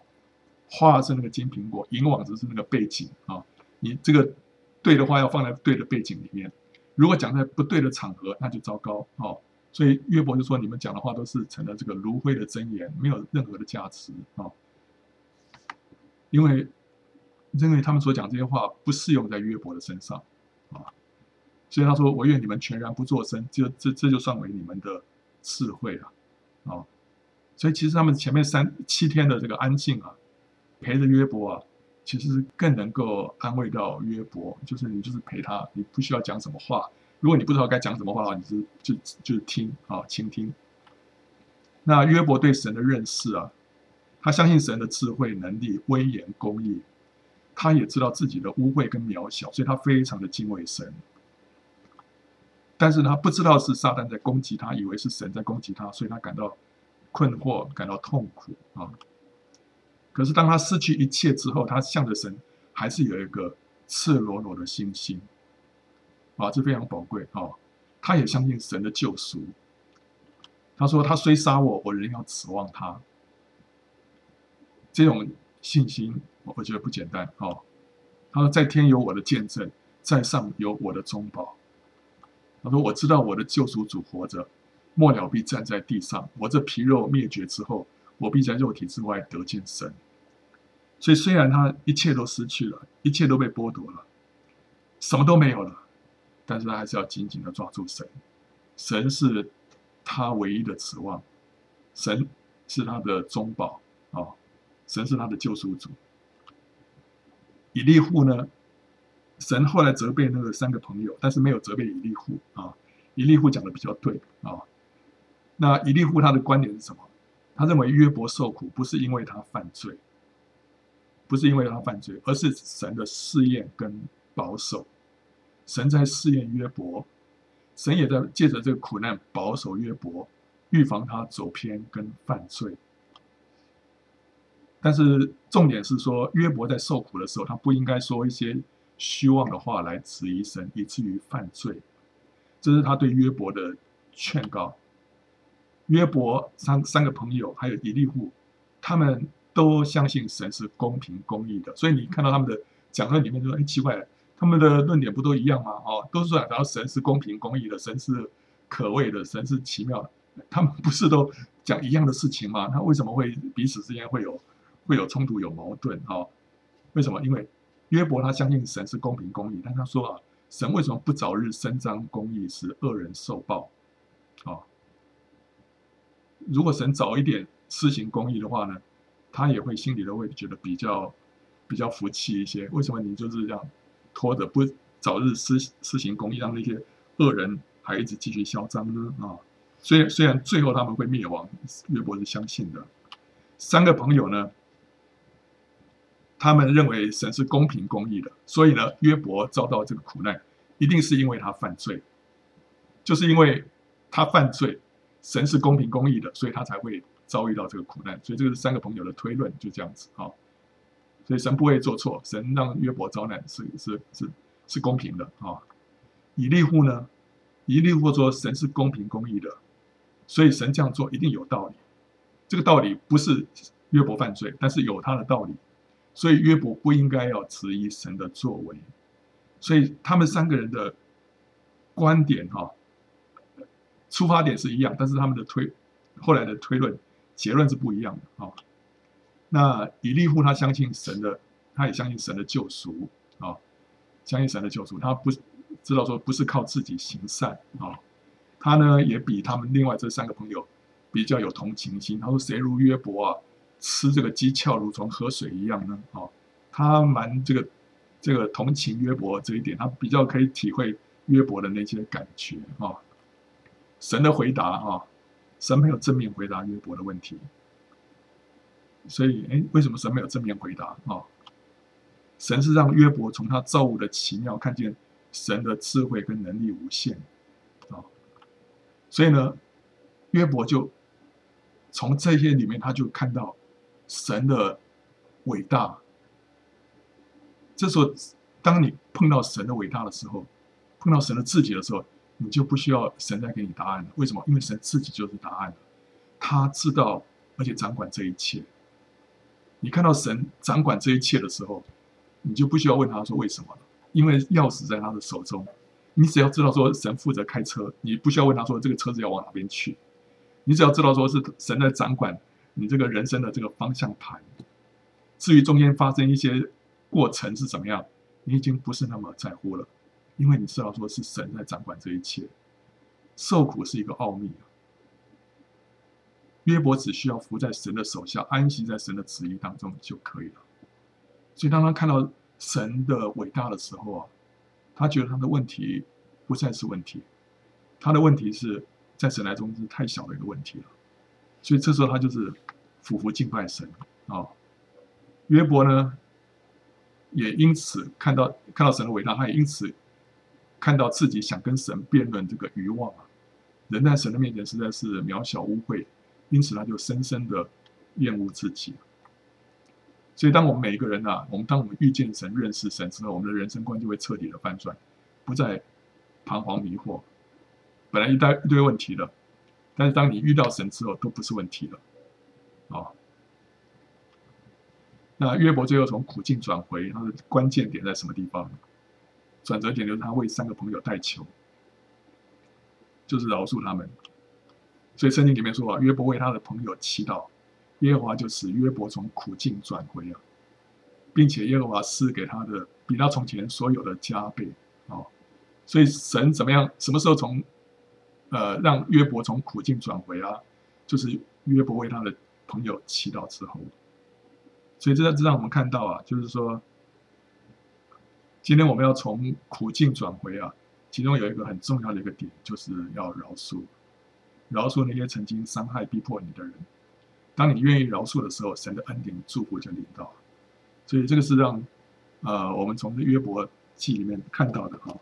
花是那个金苹果，银网子是那个背景啊、你这个对的话要放在对的背景里面，如果讲在不对的场合，那就糟糕哦。所以约伯就说：“你们讲的话都是成了这个炉灰的真言，没有任何的价值啊、”因为因为他们所讲这些话不适用在约伯的身上啊、所以他说：“我愿你们全然不作声，就这这就算为你们的智慧了啊。”所以其实他们前面三七天的这个安静啊，陪着约伯啊，其实更能够安慰到约伯。就是你就是陪他，你不需要讲什么话。如果你不知道该讲什么话，你就就就听啊，倾听。那约伯对神的认识啊，他相信神的智慧、能力、威严、公义。他也知道自己的污秽跟渺小，所以他非常的敬畏神。但是他不知道是撒旦在攻击他，以为是神在攻击他，所以他感到。困惑，感到痛苦啊！可是当他失去一切之后，他向着神还是有一个赤裸裸的信心啊，这非常宝贵啊！他也相信神的救赎。他说：“他虽杀我，我仍要指望他。”这种信心，我觉得不简单啊！他说：“在天有我的见证，在上有我的中保。”他说：“我知道我的救赎主活着。”末了必站在地上，我这皮肉灭绝之后，我必在肉体之外得见神。所以虽然他一切都失去了，一切都被剥夺了，什么都没有了，但是他还是要紧紧的抓住神。神是他唯一的指望，神是他的中保啊、神是他的救赎主。以利户呢，神后来责备那个三个朋友，但是没有责备以利户啊。以利户讲的比较对啊。那以利户他的观点是什么？他认为约伯受苦不是因为他犯罪，不是因为他犯罪，而是神的试验跟保守。神在试验约伯。神也在借着这个苦难保守约伯，预防他走偏跟犯罪。但是重点是说，约伯在受苦的时候，他不应该说一些虚妄的话来质疑神，以至于犯罪。这是他对约伯的劝告。约伯三三个朋友还有以利户，他们都相信神是公平公义的。所以你看到他们的讲论里面就说：“哎，奇怪。”他们的论点不都一样吗？哦，都是说，然后神是公平公义的，神是可畏的，神是奇妙的。他们不是都讲一样的事情吗？他为什么会彼此之间会有会有冲突、有矛盾？哦，为什么？因为约伯他相信神是公平公义，但他说啊，神为什么不早日伸张公义，使恶人受报？哦，如果神早一点施行公义的话呢，他也会心里都会觉得比较比较服气一些。为什么你就是这样？拖着不早日施施行公义，让那些恶人还一直继续嚣张呢？啊，虽然虽然最后他们会灭亡，约伯是相信的。三个朋友呢，他们认为神是公平公义的，所以呢，约伯遭到这个苦难，一定是因为他犯罪，就是因为他犯罪，神是公平公义的，所以他才会遭遇到这个苦难。所以这个是三个朋友的推论，就这样子啊。所以神不会做错，神让约伯遭难是是是是公平的啊。以利户呢，以利户说神是公平公义的，所以神这样做一定有道理。这个道理不是约伯犯罪，但是有他的道理，所以约伯不应该要质疑神的作为。所以他们三个人的观点哈，出发点是一样，但是他们的推后来的推论结论是不一样的啊。那以利户他相信神的，他也相信神的救赎啊，相信神的救赎，他不知道说不是靠自己行善啊，他呢也比他们另外这三个朋友比较有同情心。他说：“谁如约伯啊，吃这个鸡翘如同喝水一样呢？”啊，他蛮这个这个同情约伯这一点，他比较可以体会约伯的那些感觉啊。神的回答啊，神没有正面回答约伯的问题。所以，哎，为什么神没有正面回答啊、神是让约伯从他造物的奇妙看见神的智慧跟能力无限啊、所以呢，约伯就从这些里面，他就看到神的伟大。这时候，当你碰到神的伟大的时候，碰到神的自己的时候，你就不需要神再给你答案了。为什么？因为神自己就是答案，他知道而且掌管这一切。你看到神掌管这一切的时候，你就不需要问他说为什么了，因为钥匙在他的手中。你只要知道说神负责开车，你不需要问他说这个车子要往哪边去。你只要知道说是神在掌管你这个人生的这个方向盘。至于中间发生一些过程是怎么样，你已经不是那么在乎了，因为你知道说是神在掌管这一切。受苦是一个奥秘啊。约伯只需要伏在神的手下，安息在神的旨意当中就可以了。所以，当他看到神的伟大的时候啊，他觉得他的问题不再是问题，他的问题是在神来中是太小的一个问题了。所以，这时候他就是俯伏敬拜神啊。约伯呢，也因此看到看到神的伟大，他也因此看到自己想跟神辩论这个欲望啊，人在神的面前实在是渺小污秽。因此，他就深深的厌恶自己。所以，当我们每一个人啊，我们当我们遇见神、认识神之后，我们的人生观就会彻底的翻转，不再彷徨迷惑。本来一堆一堆问题的，但是当你遇到神之后，都不是问题了。啊，那约伯最后从苦境转回，他的关键点在什么地方？转折点就是他为三个朋友代求，就是饶恕他们。所以圣经里面说啊，约伯为他的朋友祈祷，耶和华就使约伯从苦境转回了。并且耶和华赐给他的比他从前所有的加倍啊、所以神怎么样？什么时候从呃让约伯从苦境转回啊？就是约伯为他的朋友祈祷之后。所以这这让我们看到啊，就是说，今天我们要从苦境转回啊，其中有一个很重要的一个点，就是要饶恕，饶恕那些曾经伤害、逼迫你的人。当你愿意饶恕的时候，神的恩典、祝福就领到。所以这个是让呃我们从约伯记里面看到的哈、